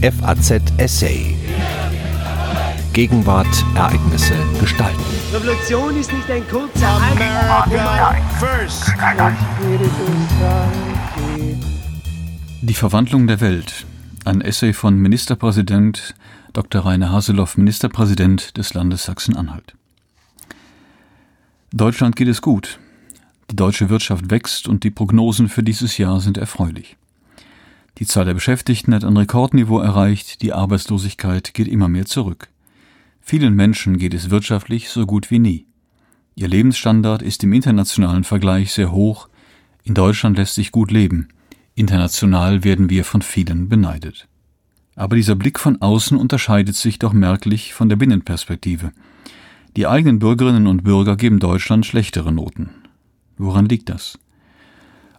FAZ Essay. Gegenwart, Ereignisse, Gestalten. Revolution ist nicht ein kurzer first. Die Verwandlung der Welt. Ein Essay von Ministerpräsident Dr. Rainer Haseloff, Ministerpräsident des Landes Sachsen-Anhalt. Deutschland geht es gut. Die deutsche Wirtschaft wächst und die Prognosen für dieses Jahr sind erfreulich. Die Zahl der Beschäftigten hat ein Rekordniveau erreicht, die Arbeitslosigkeit geht immer mehr zurück. Vielen Menschen geht es wirtschaftlich so gut wie nie. Ihr Lebensstandard ist im internationalen Vergleich sehr hoch, in Deutschland lässt sich gut leben, international werden wir von vielen beneidet. Aber dieser Blick von außen unterscheidet sich doch merklich von der Binnenperspektive. Die eigenen Bürgerinnen und Bürger geben Deutschland schlechtere Noten. Woran liegt das?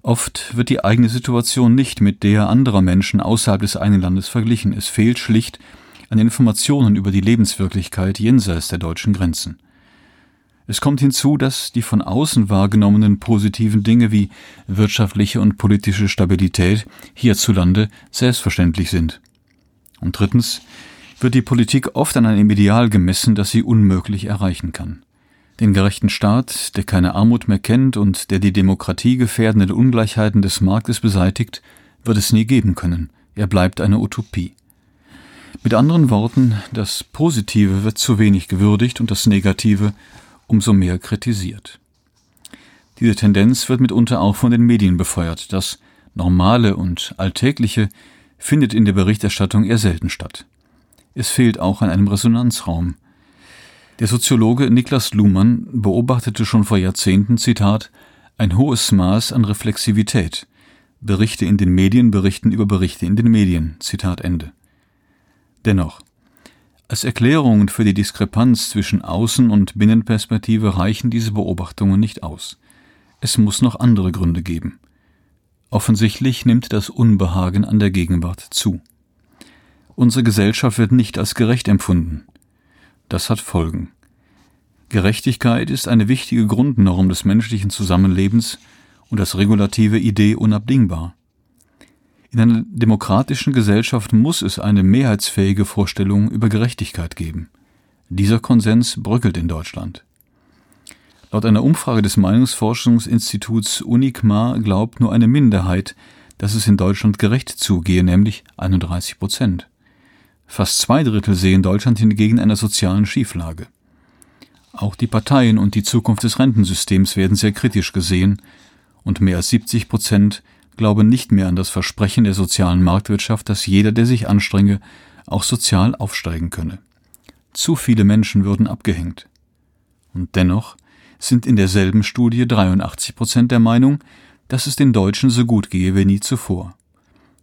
Oft wird die eigene Situation nicht mit der anderer Menschen außerhalb des einen Landes verglichen. Es fehlt schlicht an Informationen über die Lebenswirklichkeit jenseits der deutschen Grenzen. Es kommt hinzu, dass die von außen wahrgenommenen positiven Dinge wie wirtschaftliche und politische Stabilität hierzulande selbstverständlich sind. Und drittens wird die Politik oft an einem Ideal gemessen, das sie unmöglich erreichen kann. Den gerechten Staat, der keine Armut mehr kennt und der die Demokratie gefährdenden Ungleichheiten des Marktes beseitigt, wird es nie geben können. Er bleibt eine Utopie. Mit anderen Worten, das Positive wird zu wenig gewürdigt und das Negative umso mehr kritisiert. Diese Tendenz wird mitunter auch von den Medien befeuert. Das Normale und Alltägliche findet in der Berichterstattung eher selten statt. Es fehlt auch an einem Resonanzraum. Der Soziologe Niklas Luhmann beobachtete schon vor Jahrzehnten, Zitat, ein hohes Maß an Reflexivität. Berichte in den Medien berichten über Berichte in den Medien. Zitat Ende. Dennoch, als Erklärungen für die Diskrepanz zwischen Außen- und Binnenperspektive reichen diese Beobachtungen nicht aus. Es muss noch andere Gründe geben. Offensichtlich nimmt das Unbehagen an der Gegenwart zu. Unsere Gesellschaft wird nicht als gerecht empfunden. Das hat Folgen. Gerechtigkeit ist eine wichtige Grundnorm des menschlichen Zusammenlebens und als regulative Idee unabdingbar. In einer demokratischen Gesellschaft muss es eine mehrheitsfähige Vorstellung über Gerechtigkeit geben. Dieser Konsens bröckelt in Deutschland. Laut einer Umfrage des Meinungsforschungsinstituts UNICMA glaubt nur eine Minderheit, dass es in Deutschland gerecht zugehe, nämlich 31 Prozent. Fast zwei Drittel sehen Deutschland hingegen einer sozialen Schieflage. Auch die Parteien und die Zukunft des Rentensystems werden sehr kritisch gesehen, und mehr als 70 Prozent glauben nicht mehr an das Versprechen der sozialen Marktwirtschaft, dass jeder, der sich anstrenge, auch sozial aufsteigen könne. Zu viele Menschen würden abgehängt. Und dennoch sind in derselben Studie 83 Prozent der Meinung, dass es den Deutschen so gut gehe wie nie zuvor.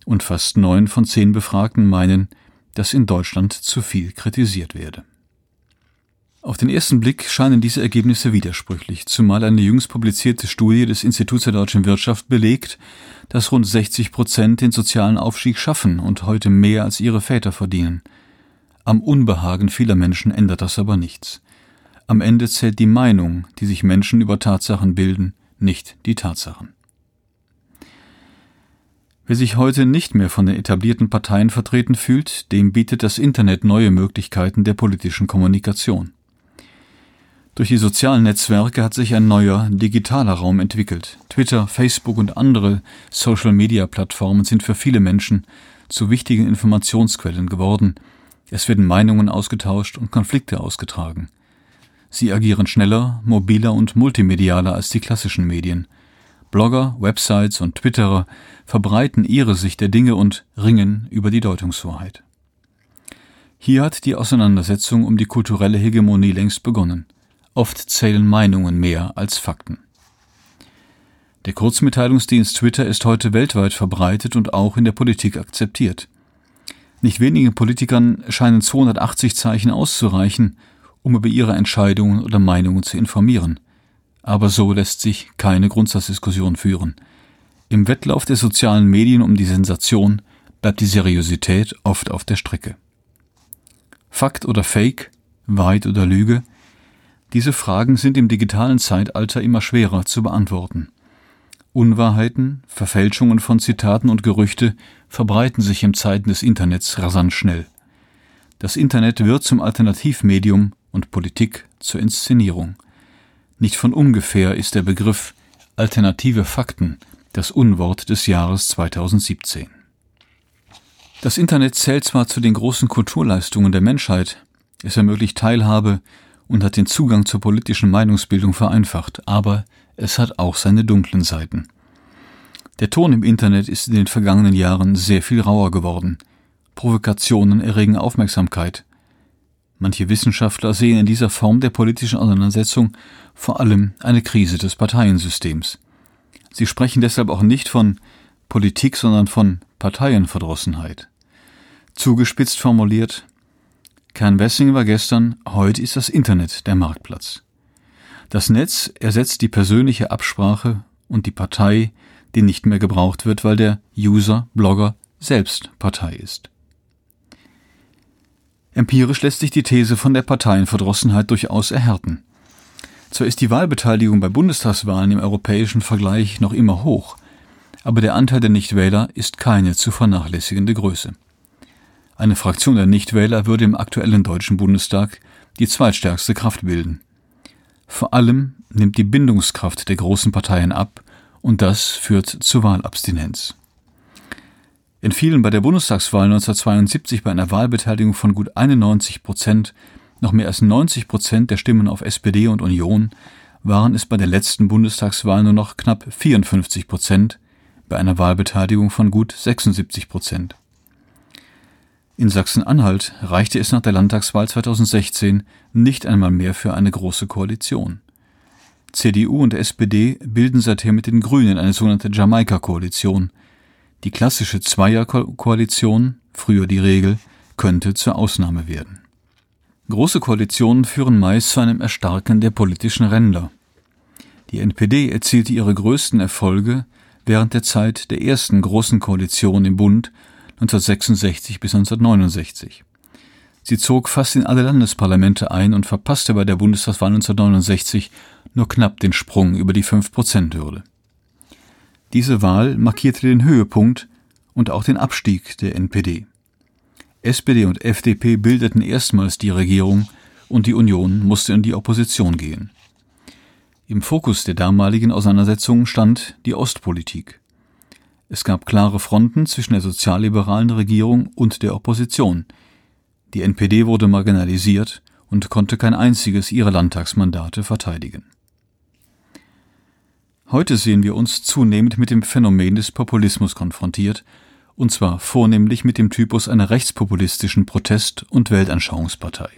Und fast neun von zehn Befragten meinen, dass in Deutschland zu viel kritisiert werde. Auf den ersten Blick scheinen diese Ergebnisse widersprüchlich, zumal eine jüngst publizierte Studie des Instituts der deutschen Wirtschaft belegt, dass rund 60 Prozent den sozialen Aufstieg schaffen und heute mehr als ihre Väter verdienen. Am Unbehagen vieler Menschen ändert das aber nichts. Am Ende zählt die Meinung, die sich Menschen über Tatsachen bilden, nicht die Tatsachen. Wer sich heute nicht mehr von den etablierten Parteien vertreten fühlt, dem bietet das Internet neue Möglichkeiten der politischen Kommunikation. Durch die sozialen Netzwerke hat sich ein neuer digitaler Raum entwickelt. Twitter, Facebook und andere Social-Media-Plattformen sind für viele Menschen zu wichtigen Informationsquellen geworden. Es werden Meinungen ausgetauscht und Konflikte ausgetragen. Sie agieren schneller, mobiler und multimedialer als die klassischen Medien. Blogger, Websites und Twitterer verbreiten ihre Sicht der Dinge und ringen über die Deutungshoheit. Hier hat die Auseinandersetzung um die kulturelle Hegemonie längst begonnen. Oft zählen Meinungen mehr als Fakten. Der Kurzmitteilungsdienst Twitter ist heute weltweit verbreitet und auch in der Politik akzeptiert. Nicht wenigen Politikern scheinen 280 Zeichen auszureichen, um über ihre Entscheidungen oder Meinungen zu informieren. Aber so lässt sich keine Grundsatzdiskussion führen. Im Wettlauf der sozialen Medien um die Sensation bleibt die Seriosität oft auf der Strecke. Fakt oder Fake, Wahrheit oder Lüge, diese Fragen sind im digitalen Zeitalter immer schwerer zu beantworten. Unwahrheiten, Verfälschungen von Zitaten und Gerüchte verbreiten sich in Zeiten des Internets rasant schnell. Das Internet wird zum Alternativmedium und Politik zur Inszenierung. Nicht von ungefähr ist der Begriff alternative Fakten das Unwort des Jahres 2017. Das Internet zählt zwar zu den großen Kulturleistungen der Menschheit, es ermöglicht Teilhabe und hat den Zugang zur politischen Meinungsbildung vereinfacht, aber es hat auch seine dunklen Seiten. Der Ton im Internet ist in den vergangenen Jahren sehr viel rauer geworden. Provokationen erregen Aufmerksamkeit. Manche Wissenschaftler sehen in dieser Form der politischen Auseinandersetzung vor allem eine Krise des Parteiensystems. Sie sprechen deshalb auch nicht von Politik, sondern von Parteienverdrossenheit. Zugespitzt formuliert, Kern Wessing war gestern, heute ist das Internet der Marktplatz. Das Netz ersetzt die persönliche Absprache und die Partei die nicht mehr gebraucht wird, weil der User, Blogger selbst Partei ist. Empirisch lässt sich die These von der Parteienverdrossenheit durchaus erhärten. Zwar ist die Wahlbeteiligung bei Bundestagswahlen im europäischen Vergleich noch immer hoch, aber der Anteil der Nichtwähler ist keine zu vernachlässigende Größe. Eine Fraktion der Nichtwähler würde im aktuellen Deutschen Bundestag die zweitstärkste Kraft bilden. Vor allem nimmt die Bindungskraft der großen Parteien ab und das führt zu Wahlabstinenz. In vielen bei der Bundestagswahl 1972 bei einer Wahlbeteiligung von gut 91 Prozent noch mehr als 90 Prozent der Stimmen auf SPD und Union waren es bei der letzten Bundestagswahl nur noch knapp 54 Prozent bei einer Wahlbeteiligung von gut 76 Prozent. In Sachsen-Anhalt reichte es nach der Landtagswahl 2016 nicht einmal mehr für eine große Koalition. CDU und SPD bilden seither mit den Grünen eine sogenannte Jamaika-Koalition. Die klassische Zweierkoalition, früher die Regel, könnte zur Ausnahme werden. Große Koalitionen führen meist zu einem Erstarken der politischen Ränder. Die NPD erzielte ihre größten Erfolge während der Zeit der ersten großen Koalition im Bund 1966 bis 1969. Sie zog fast in alle Landesparlamente ein und verpasste bei der Bundestagswahl 1969 nur knapp den Sprung über die 5-Prozent-Hürde. Diese Wahl markierte den Höhepunkt und auch den Abstieg der NPD. SPD und FDP bildeten erstmals die Regierung und die Union musste in die Opposition gehen. Im Fokus der damaligen Auseinandersetzungen stand die Ostpolitik. Es gab klare Fronten zwischen der sozialliberalen Regierung und der Opposition, die NPD wurde marginalisiert und konnte kein einziges ihrer Landtagsmandate verteidigen. Heute sehen wir uns zunehmend mit dem Phänomen des Populismus konfrontiert, und zwar vornehmlich mit dem Typus einer rechtspopulistischen Protest- und Weltanschauungspartei.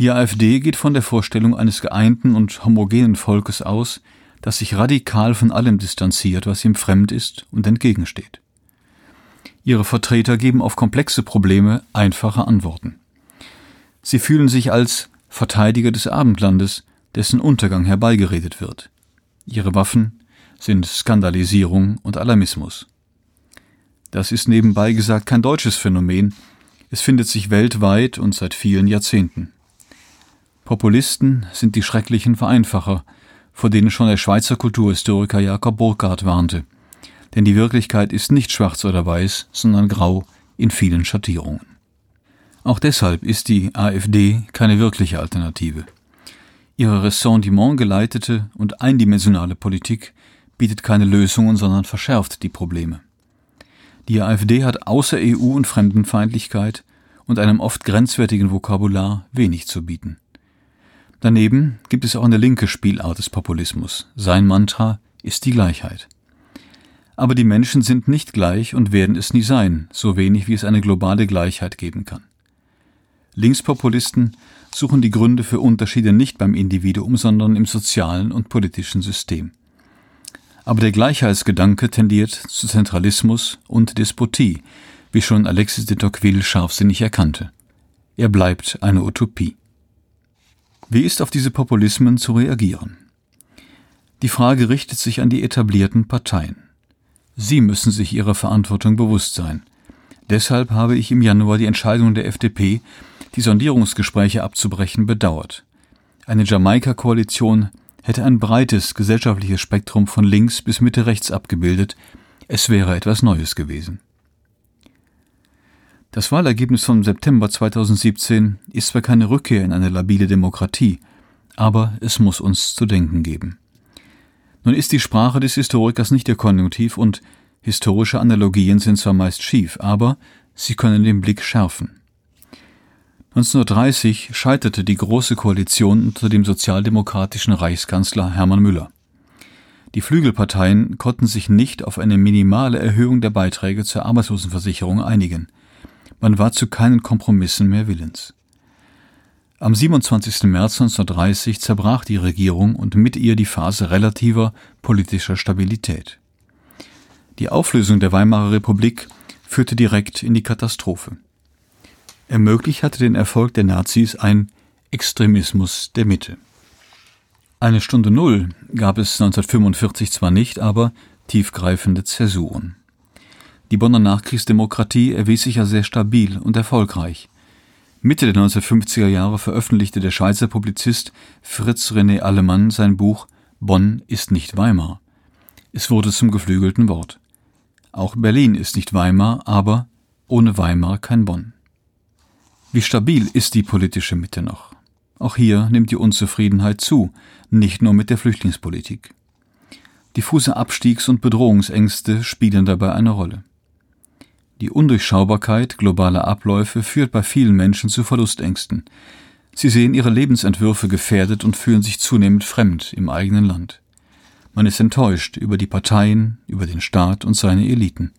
Die AfD geht von der Vorstellung eines geeinten und homogenen Volkes aus, das sich radikal von allem distanziert, was ihm fremd ist und entgegensteht. Ihre Vertreter geben auf komplexe Probleme einfache Antworten. Sie fühlen sich als Verteidiger des Abendlandes, dessen Untergang herbeigeredet wird. Ihre Waffen sind Skandalisierung und Alarmismus. Das ist nebenbei gesagt kein deutsches Phänomen, es findet sich weltweit und seit vielen Jahrzehnten. Populisten sind die schrecklichen Vereinfacher, vor denen schon der Schweizer Kulturhistoriker Jakob Burckhardt warnte – denn die Wirklichkeit ist nicht schwarz oder weiß, sondern grau in vielen Schattierungen. Auch deshalb ist die AfD keine wirkliche Alternative. Ihre Ressentiment geleitete und eindimensionale Politik bietet keine Lösungen, sondern verschärft die Probleme. Die AfD hat außer EU und Fremdenfeindlichkeit und einem oft grenzwertigen Vokabular wenig zu bieten. Daneben gibt es auch eine linke Spielart des Populismus. Sein Mantra ist die Gleichheit. Aber die Menschen sind nicht gleich und werden es nie sein, so wenig wie es eine globale Gleichheit geben kann. Linkspopulisten suchen die Gründe für Unterschiede nicht beim Individuum, sondern im sozialen und politischen System. Aber der Gleichheitsgedanke tendiert zu Zentralismus und Despotie, wie schon Alexis de Tocqueville scharfsinnig erkannte. Er bleibt eine Utopie. Wie ist auf diese Populismen zu reagieren? Die Frage richtet sich an die etablierten Parteien. Sie müssen sich ihrer Verantwortung bewusst sein. Deshalb habe ich im Januar die Entscheidung der FDP, die Sondierungsgespräche abzubrechen, bedauert. Eine Jamaika-Koalition hätte ein breites gesellschaftliches Spektrum von links bis Mitte rechts abgebildet, Es wäre etwas Neues gewesen. Das Wahlergebnis vom September 2017 ist zwar keine Rückkehr in eine labile Demokratie, aber es muss uns zu denken geben. Nun ist die Sprache des Historikers nicht der Konjunktiv und historische Analogien sind zwar meist schief, aber sie können den Blick schärfen. 1930 scheiterte die Große Koalition unter dem sozialdemokratischen Reichskanzler Hermann Müller. Die Flügelparteien konnten sich nicht auf eine minimale Erhöhung der Beiträge zur Arbeitslosenversicherung einigen. Man war zu keinen Kompromissen mehr willens. Am 27. März 1930 zerbrach die Regierung und mit ihr die Phase relativer politischer Stabilität. Die Auflösung der Weimarer Republik führte direkt in die Katastrophe. Ermöglicht hatte den Erfolg der Nazis ein Extremismus der Mitte. Eine Stunde Null gab es 1945 zwar nicht, aber tiefgreifende Zäsuren. Die Bonner Nachkriegsdemokratie erwies sich ja sehr stabil und erfolgreich. Mitte der 1950er Jahre veröffentlichte der Schweizer Publizist Fritz René Allemann sein Buch Bonn ist nicht Weimar. Es wurde zum geflügelten Wort. Auch Berlin ist nicht Weimar, aber ohne Weimar kein Bonn. Wie stabil ist die politische Mitte noch? Auch hier nimmt die Unzufriedenheit zu, nicht nur mit der Flüchtlingspolitik. Diffuse Abstiegs- und Bedrohungsängste spielen dabei eine Rolle. Die Undurchschaubarkeit globaler Abläufe führt bei vielen Menschen zu Verlustängsten. Sie sehen ihre Lebensentwürfe gefährdet und fühlen sich zunehmend fremd im eigenen Land. Man ist enttäuscht über die Parteien, über den Staat und seine Eliten.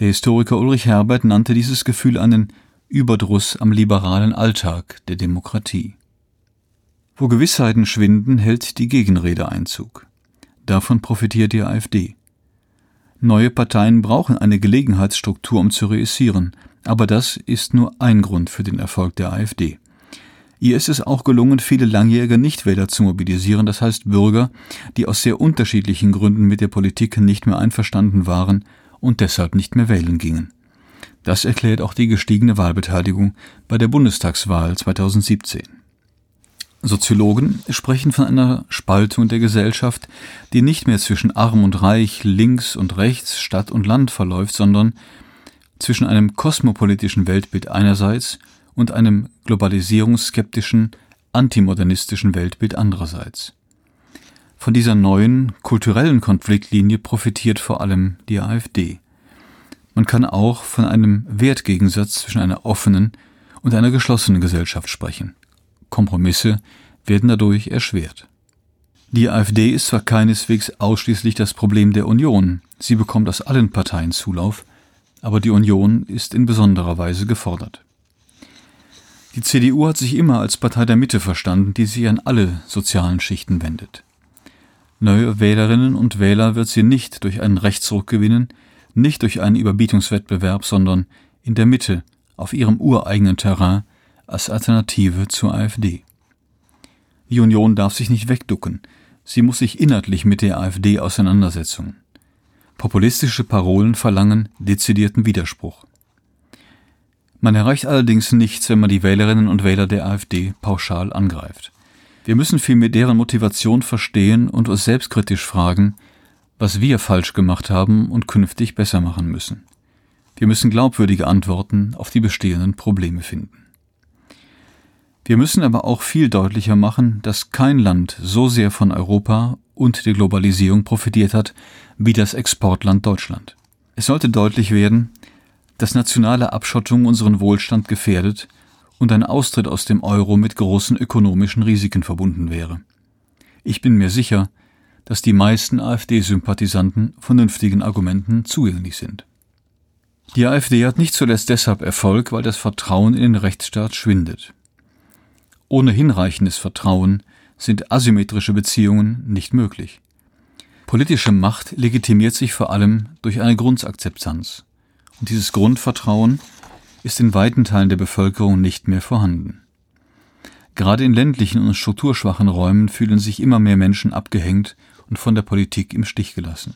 Der Historiker Ulrich Herbert nannte dieses Gefühl einen Überdruss am liberalen Alltag der Demokratie. Wo Gewissheiten schwinden, hält die Gegenrede Einzug. Davon profitiert die AfD. Neue Parteien brauchen eine Gelegenheitsstruktur, um zu reüssieren, aber das ist nur ein Grund für den Erfolg der AfD. Ihr ist es auch gelungen, viele langjährige Nichtwähler zu mobilisieren, das heißt Bürger, die aus sehr unterschiedlichen Gründen mit der Politik nicht mehr einverstanden waren und deshalb nicht mehr wählen gingen. Das erklärt auch die gestiegene Wahlbeteiligung bei der Bundestagswahl 2017. Soziologen sprechen von einer Spaltung der Gesellschaft, die nicht mehr zwischen arm und reich, links und rechts, Stadt und Land verläuft, sondern zwischen einem kosmopolitischen Weltbild einerseits und einem globalisierungsskeptischen, antimodernistischen Weltbild andererseits. Von dieser neuen kulturellen Konfliktlinie profitiert vor allem die AfD. Man kann auch von einem Wertgegensatz zwischen einer offenen und einer geschlossenen Gesellschaft sprechen. Kompromisse werden dadurch erschwert. Die AfD ist zwar keineswegs ausschließlich das Problem der Union, sie bekommt aus allen Parteien Zulauf, aber die Union ist in besonderer Weise gefordert. Die CDU hat sich immer als Partei der Mitte verstanden, die sich an alle sozialen Schichten wendet. Neue Wählerinnen und Wähler wird sie nicht durch einen Rechtsruck gewinnen, nicht durch einen Überbietungswettbewerb, sondern in der Mitte, auf ihrem ureigenen Terrain, als Alternative zur AfD. Die Union darf sich nicht wegducken, sie muss sich inhaltlich mit der AfD auseinandersetzen. Populistische Parolen verlangen dezidierten Widerspruch. Man erreicht allerdings nichts, wenn man die Wählerinnen und Wähler der AfD pauschal angreift. Wir müssen vielmehr deren Motivation verstehen und uns selbstkritisch fragen, was wir falsch gemacht haben und künftig besser machen müssen. Wir müssen glaubwürdige Antworten auf die bestehenden Probleme finden. Wir müssen aber auch viel deutlicher machen, dass kein Land so sehr von Europa und der Globalisierung profitiert hat wie das Exportland Deutschland. Es sollte deutlich werden, dass nationale Abschottung unseren Wohlstand gefährdet und ein Austritt aus dem Euro mit großen ökonomischen Risiken verbunden wäre. Ich bin mir sicher, dass die meisten AfD-Sympathisanten vernünftigen Argumenten zugänglich sind. Die AfD hat nicht zuletzt deshalb Erfolg, weil das Vertrauen in den Rechtsstaat schwindet. Ohne hinreichendes Vertrauen sind asymmetrische Beziehungen nicht möglich. Politische Macht legitimiert sich vor allem durch eine Grundakzeptanz. Und dieses Grundvertrauen ist in weiten Teilen der Bevölkerung nicht mehr vorhanden. Gerade in ländlichen und strukturschwachen Räumen fühlen sich immer mehr Menschen abgehängt und von der Politik im Stich gelassen.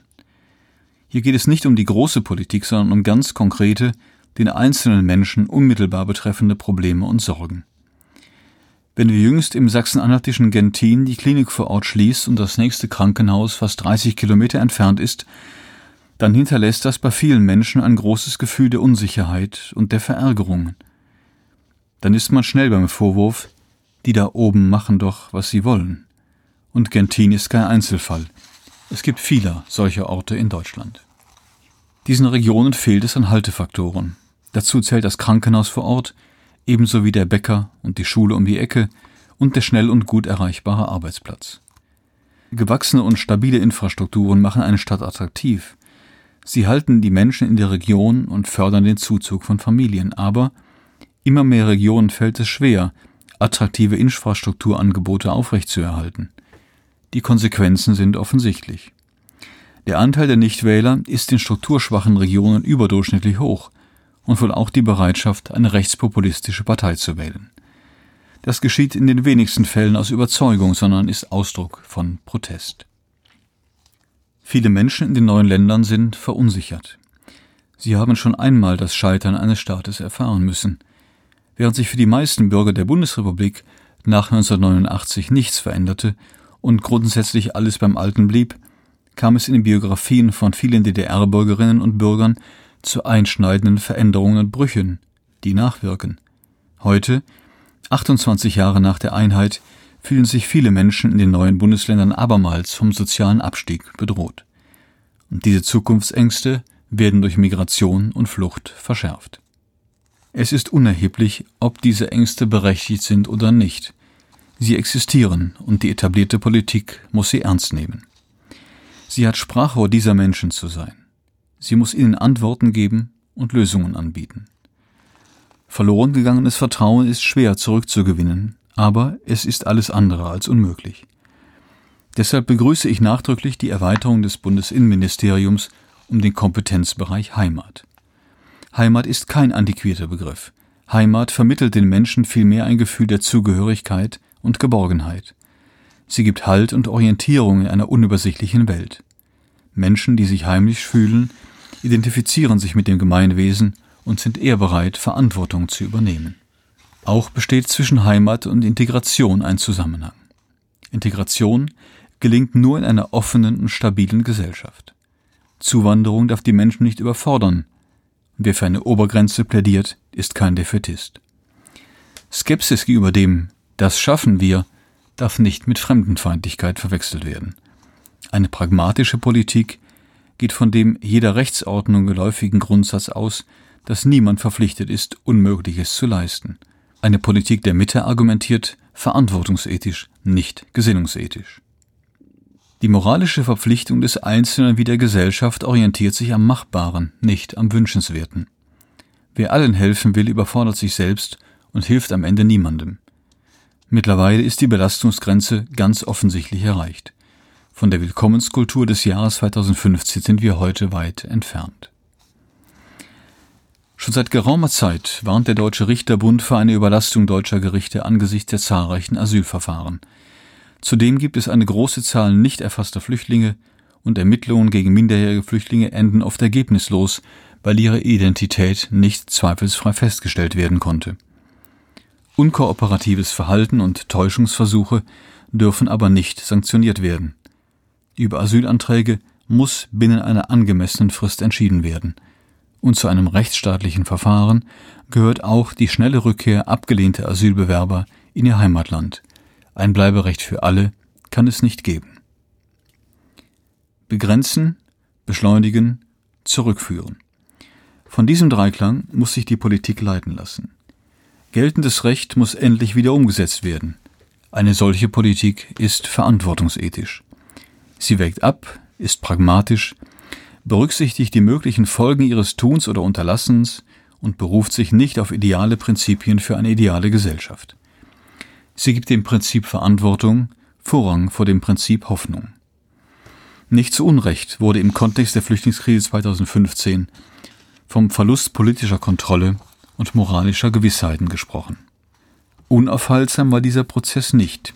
Hier geht es nicht um die große Politik, sondern um ganz konkrete, den einzelnen Menschen unmittelbar betreffende Probleme und Sorgen. Wenn wir jüngst im sachsen-anhaltischen Gentin die Klinik vor Ort schließt und das nächste Krankenhaus fast 30 Kilometer entfernt ist, dann hinterlässt das bei vielen Menschen ein großes Gefühl der Unsicherheit und der Verärgerung. Dann ist man schnell beim Vorwurf, die da oben machen doch, was sie wollen. Und Gentin ist kein Einzelfall. Es gibt viele solcher Orte in Deutschland. Diesen Regionen fehlt es an Haltefaktoren. Dazu zählt das Krankenhaus vor Ort, ebenso wie der Bäcker und die Schule um die Ecke und der schnell und gut erreichbare Arbeitsplatz. Gewachsene und stabile Infrastrukturen machen eine Stadt attraktiv. Sie halten die Menschen in der Region und fördern den Zuzug von Familien, aber immer mehr Regionen fällt es schwer, attraktive Infrastrukturangebote aufrechtzuerhalten. Die Konsequenzen sind offensichtlich. Der Anteil der Nichtwähler ist in strukturschwachen Regionen überdurchschnittlich hoch und wohl auch die Bereitschaft, eine rechtspopulistische Partei zu wählen. Das geschieht in den wenigsten Fällen aus Überzeugung, sondern ist Ausdruck von Protest. Viele Menschen in den neuen Ländern sind verunsichert. Sie haben schon einmal das Scheitern eines Staates erfahren müssen. Während sich für die meisten Bürger der Bundesrepublik nach 1989 nichts veränderte und grundsätzlich alles beim Alten blieb, kam es in den Biografien von vielen DDR-Bürgerinnen und Bürgern zu einschneidenden Veränderungen und Brüchen, die nachwirken. Heute 28 Jahre nach der Einheit fühlen sich viele Menschen in den neuen Bundesländern abermals vom sozialen Abstieg bedroht. Und diese Zukunftsängste werden durch Migration und Flucht verschärft. Es ist unerheblich, ob diese Ängste berechtigt sind oder nicht. Sie existieren und die etablierte Politik muss sie ernst nehmen. Sie hat Sprachrohr dieser Menschen zu sein. Sie muss ihnen Antworten geben und Lösungen anbieten. Verloren gegangenes Vertrauen ist schwer zurückzugewinnen, aber es ist alles andere als unmöglich. Deshalb begrüße ich nachdrücklich die Erweiterung des Bundesinnenministeriums um den Kompetenzbereich Heimat. Heimat ist kein antiquierter Begriff. Heimat vermittelt den Menschen vielmehr ein Gefühl der Zugehörigkeit und Geborgenheit. Sie gibt Halt und Orientierung in einer unübersichtlichen Welt. Menschen, die sich heimlich fühlen, identifizieren sich mit dem Gemeinwesen und sind eher bereit, Verantwortung zu übernehmen. Auch besteht zwischen Heimat und Integration ein Zusammenhang. Integration gelingt nur in einer offenen und stabilen Gesellschaft. Zuwanderung darf die Menschen nicht überfordern. Wer für eine Obergrenze plädiert, ist kein Defetist. Skepsis gegenüber dem, das schaffen wir, darf nicht mit Fremdenfeindlichkeit verwechselt werden. Eine pragmatische Politik geht von dem jeder Rechtsordnung geläufigen Grundsatz aus, dass niemand verpflichtet ist, Unmögliches zu leisten. Eine Politik der Mitte argumentiert verantwortungsethisch, nicht gesinnungsethisch. Die moralische Verpflichtung des Einzelnen wie der Gesellschaft orientiert sich am Machbaren, nicht am Wünschenswerten. Wer allen helfen will, überfordert sich selbst und hilft am Ende niemandem. Mittlerweile ist die Belastungsgrenze ganz offensichtlich erreicht. Von der Willkommenskultur des Jahres 2015 sind wir heute weit entfernt. Schon seit geraumer Zeit warnt der Deutsche Richterbund vor einer Überlastung deutscher Gerichte angesichts der zahlreichen Asylverfahren. Zudem gibt es eine große Zahl nicht erfasster Flüchtlinge und Ermittlungen gegen minderjährige Flüchtlinge enden oft ergebnislos, weil ihre Identität nicht zweifelsfrei festgestellt werden konnte. Unkooperatives Verhalten und Täuschungsversuche dürfen aber nicht sanktioniert werden. Über Asylanträge muss binnen einer angemessenen Frist entschieden werden – und zu einem rechtsstaatlichen Verfahren gehört auch die schnelle Rückkehr abgelehnter Asylbewerber in ihr Heimatland. Ein Bleiberecht für alle kann es nicht geben. Begrenzen, beschleunigen, zurückführen. Von diesem Dreiklang muss sich die Politik leiten lassen. Geltendes Recht muss endlich wieder umgesetzt werden. Eine solche Politik ist verantwortungsethisch. Sie wägt ab, ist pragmatisch, berücksichtigt die möglichen Folgen ihres Tuns oder Unterlassens und beruft sich nicht auf ideale Prinzipien für eine ideale Gesellschaft. Sie gibt dem Prinzip Verantwortung Vorrang vor dem Prinzip Hoffnung. Nicht zu Unrecht wurde im Kontext der Flüchtlingskrise 2015 vom Verlust politischer Kontrolle und moralischer Gewissheiten gesprochen. Unaufhaltsam war dieser Prozess nicht.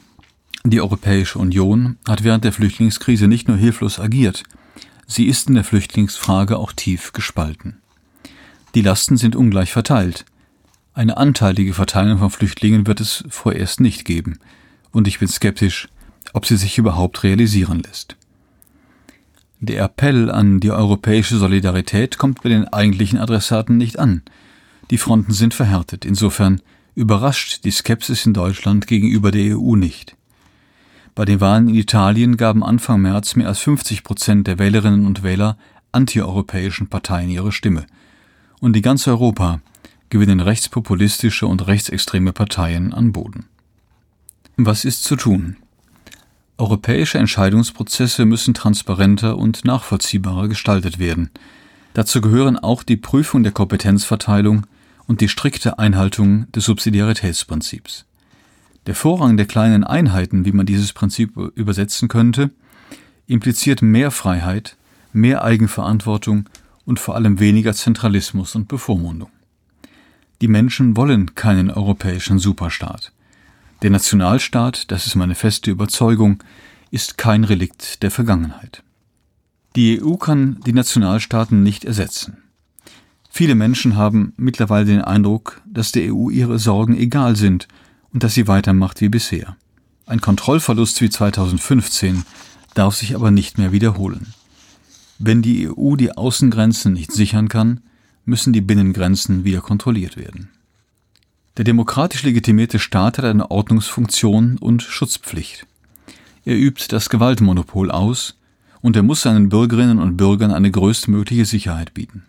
Die Europäische Union hat während der Flüchtlingskrise nicht nur hilflos agiert, Sie ist in der Flüchtlingsfrage auch tief gespalten. Die Lasten sind ungleich verteilt. Eine anteilige Verteilung von Flüchtlingen wird es vorerst nicht geben, und ich bin skeptisch, ob sie sich überhaupt realisieren lässt. Der Appell an die europäische Solidarität kommt bei den eigentlichen Adressaten nicht an. Die Fronten sind verhärtet. Insofern überrascht die Skepsis in Deutschland gegenüber der EU nicht. Bei den Wahlen in Italien gaben Anfang März mehr als 50 Prozent der Wählerinnen und Wähler antieuropäischen Parteien ihre Stimme. Und in ganz Europa gewinnen rechtspopulistische und rechtsextreme Parteien an Boden. Was ist zu tun? Europäische Entscheidungsprozesse müssen transparenter und nachvollziehbarer gestaltet werden. Dazu gehören auch die Prüfung der Kompetenzverteilung und die strikte Einhaltung des Subsidiaritätsprinzips. Der Vorrang der kleinen Einheiten, wie man dieses Prinzip übersetzen könnte, impliziert mehr Freiheit, mehr Eigenverantwortung und vor allem weniger Zentralismus und Bevormundung. Die Menschen wollen keinen europäischen Superstaat. Der Nationalstaat, das ist meine feste Überzeugung, ist kein Relikt der Vergangenheit. Die EU kann die Nationalstaaten nicht ersetzen. Viele Menschen haben mittlerweile den Eindruck, dass der EU ihre Sorgen egal sind und dass sie weitermacht wie bisher. Ein Kontrollverlust wie 2015 darf sich aber nicht mehr wiederholen. Wenn die EU die Außengrenzen nicht sichern kann, müssen die Binnengrenzen wieder kontrolliert werden. Der demokratisch legitimierte Staat hat eine Ordnungsfunktion und Schutzpflicht. Er übt das Gewaltmonopol aus und er muss seinen Bürgerinnen und Bürgern eine größtmögliche Sicherheit bieten.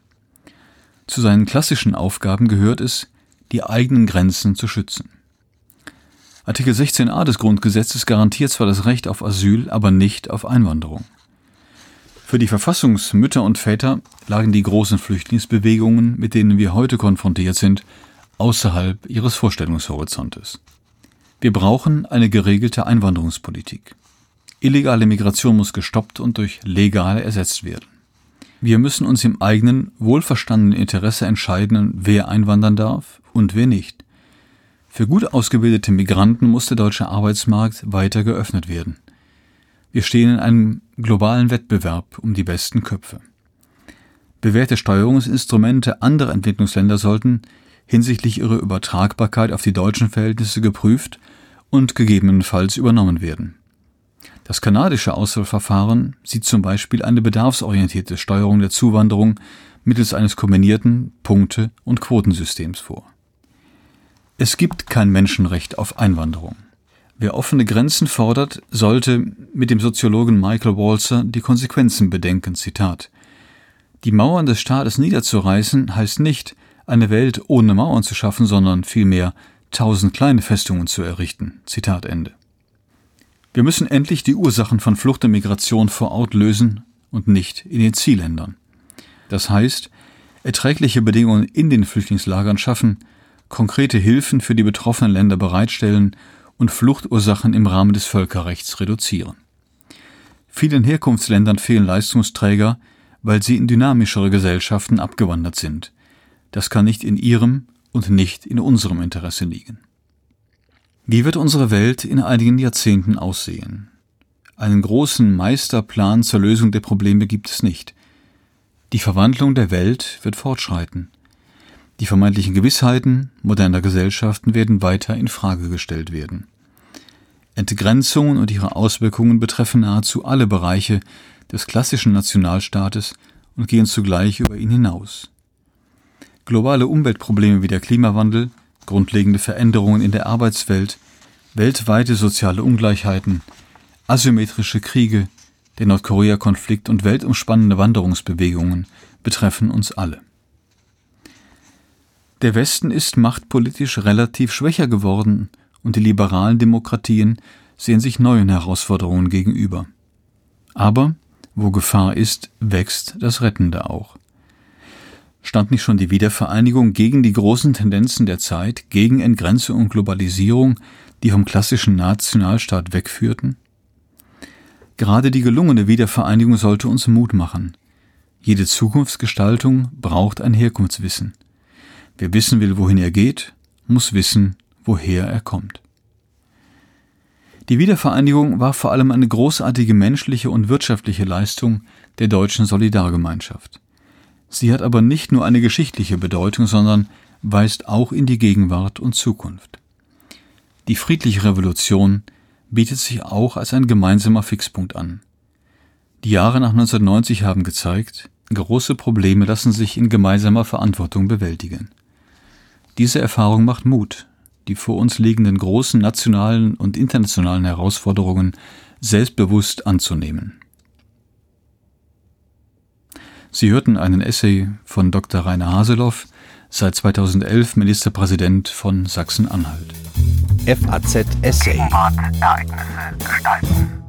Zu seinen klassischen Aufgaben gehört es, die eigenen Grenzen zu schützen. Artikel 16a des Grundgesetzes garantiert zwar das Recht auf Asyl, aber nicht auf Einwanderung. Für die Verfassungsmütter und Väter lagen die großen Flüchtlingsbewegungen, mit denen wir heute konfrontiert sind, außerhalb ihres Vorstellungshorizontes. Wir brauchen eine geregelte Einwanderungspolitik. Illegale Migration muss gestoppt und durch legale ersetzt werden. Wir müssen uns im eigenen, wohlverstandenen Interesse entscheiden, wer einwandern darf und wer nicht. Für gut ausgebildete Migranten muss der deutsche Arbeitsmarkt weiter geöffnet werden. Wir stehen in einem globalen Wettbewerb um die besten Köpfe. Bewährte Steuerungsinstrumente anderer Entwicklungsländer sollten hinsichtlich ihrer Übertragbarkeit auf die deutschen Verhältnisse geprüft und gegebenenfalls übernommen werden. Das kanadische Auswahlverfahren sieht zum Beispiel eine bedarfsorientierte Steuerung der Zuwanderung mittels eines kombinierten Punkte- und Quotensystems vor. Es gibt kein Menschenrecht auf Einwanderung. Wer offene Grenzen fordert, sollte mit dem Soziologen Michael Walzer die Konsequenzen bedenken. Zitat. Die Mauern des Staates niederzureißen heißt nicht, eine Welt ohne Mauern zu schaffen, sondern vielmehr tausend kleine Festungen zu errichten. Zitat Ende. Wir müssen endlich die Ursachen von Flucht und Migration vor Ort lösen und nicht in den Zielländern. Das heißt, erträgliche Bedingungen in den Flüchtlingslagern schaffen, konkrete Hilfen für die betroffenen Länder bereitstellen und Fluchtursachen im Rahmen des Völkerrechts reduzieren. Vielen Herkunftsländern fehlen Leistungsträger, weil sie in dynamischere Gesellschaften abgewandert sind. Das kann nicht in ihrem und nicht in unserem Interesse liegen. Wie wird unsere Welt in einigen Jahrzehnten aussehen? Einen großen Meisterplan zur Lösung der Probleme gibt es nicht. Die Verwandlung der Welt wird fortschreiten. Die vermeintlichen Gewissheiten moderner Gesellschaften werden weiter in Frage gestellt werden. Entgrenzungen und ihre Auswirkungen betreffen nahezu alle Bereiche des klassischen Nationalstaates und gehen zugleich über ihn hinaus. Globale Umweltprobleme wie der Klimawandel, grundlegende Veränderungen in der Arbeitswelt, weltweite soziale Ungleichheiten, asymmetrische Kriege, der Nordkorea-Konflikt und weltumspannende Wanderungsbewegungen betreffen uns alle. Der Westen ist machtpolitisch relativ schwächer geworden und die liberalen Demokratien sehen sich neuen Herausforderungen gegenüber. Aber wo Gefahr ist, wächst das Rettende auch. Stand nicht schon die Wiedervereinigung gegen die großen Tendenzen der Zeit, gegen Entgrenzung und Globalisierung, die vom klassischen Nationalstaat wegführten? Gerade die gelungene Wiedervereinigung sollte uns Mut machen. Jede Zukunftsgestaltung braucht ein Herkunftswissen. Wer wissen will, wohin er geht, muss wissen, woher er kommt. Die Wiedervereinigung war vor allem eine großartige menschliche und wirtschaftliche Leistung der deutschen Solidargemeinschaft. Sie hat aber nicht nur eine geschichtliche Bedeutung, sondern weist auch in die Gegenwart und Zukunft. Die friedliche Revolution bietet sich auch als ein gemeinsamer Fixpunkt an. Die Jahre nach 1990 haben gezeigt, große Probleme lassen sich in gemeinsamer Verantwortung bewältigen. Diese Erfahrung macht Mut, die vor uns liegenden großen nationalen und internationalen Herausforderungen selbstbewusst anzunehmen. Sie hörten einen Essay von Dr. Rainer Haseloff, seit 2011 Ministerpräsident von Sachsen-Anhalt. FAZ Essay. Ereignisse gestalten.